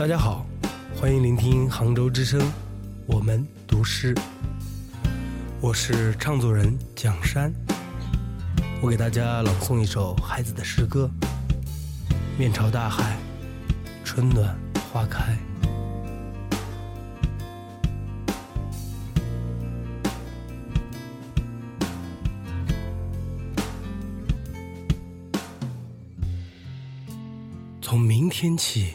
大家好，欢迎聆听杭州之声，我们读诗。我是唱作人蒋山，我给大家朗诵一首孩子的诗歌：面朝大海，春暖花开。从明天起。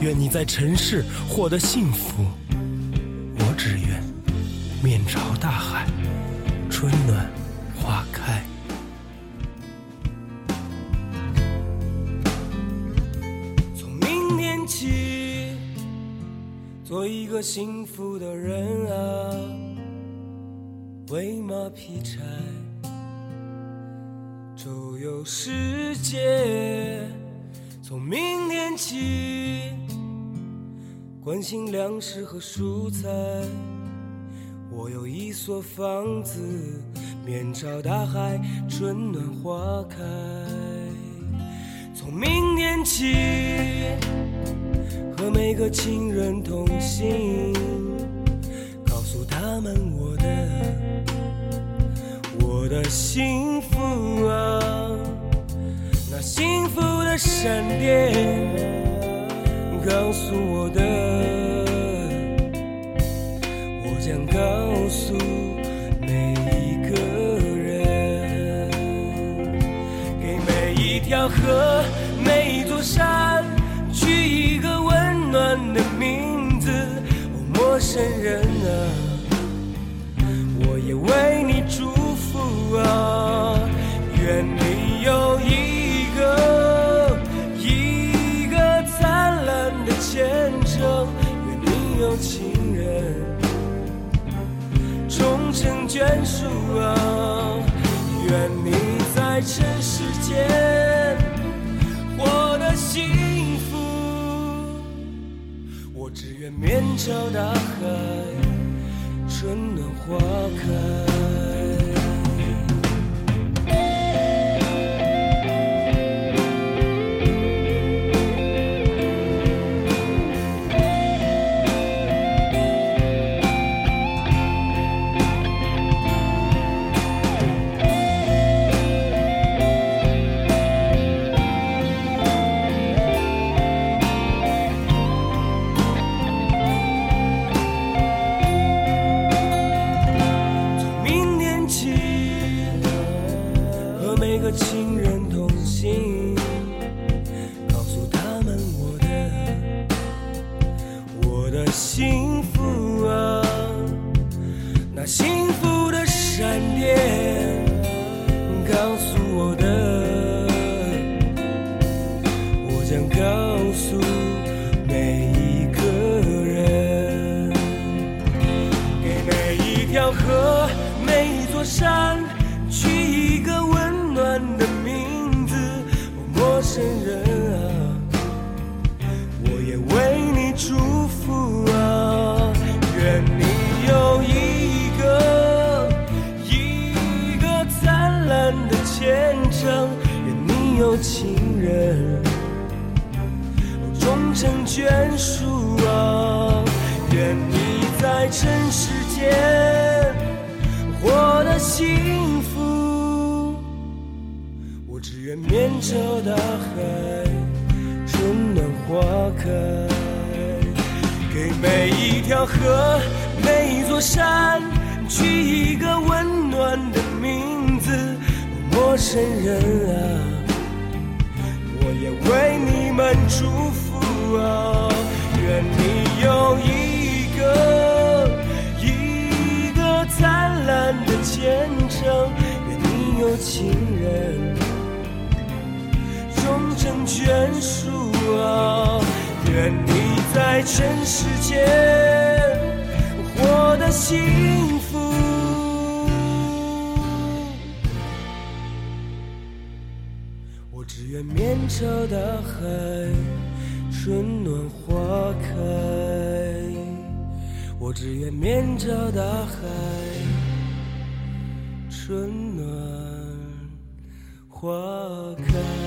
愿你在尘世获得幸福，我只愿面朝大海，春暖花开。从明天起，做一个幸福的人啊，喂马劈柴，周游世界。从明天起。关心粮食和蔬菜，我有一所房子，面朝大海，春暖花开。从明天起，和每个亲人通信，告诉他们我的我的幸福啊，那幸福的闪电。告诉我的，我将告诉每一个人，给每一条河、每一座山取一个温暖的名字。哦，陌生人啊，我也为你祝福啊，终成眷属啊！愿你在尘世间活得幸福。我只愿面朝大海，春暖花开。和亲人同行，告诉他们我的我的幸福啊，那幸福的闪电，告诉我的，我将告诉每一个人，给每一条河，每一座山取一个温。恋人啊，我也为你祝福啊，愿你有一个一个灿烂的前程，愿你有情人终成眷属啊，愿你在尘世间活得幸福。只愿面朝大海，春暖花开。给每一条河，每一座山，取一个温暖的名字。陌生人啊，我也为你们祝福啊！愿你有一个一个灿烂的前程，愿你有情人成眷属啊！愿你在尘世间活得幸福。我只愿面朝大海，春暖花开。我只愿面朝大海，春暖花开。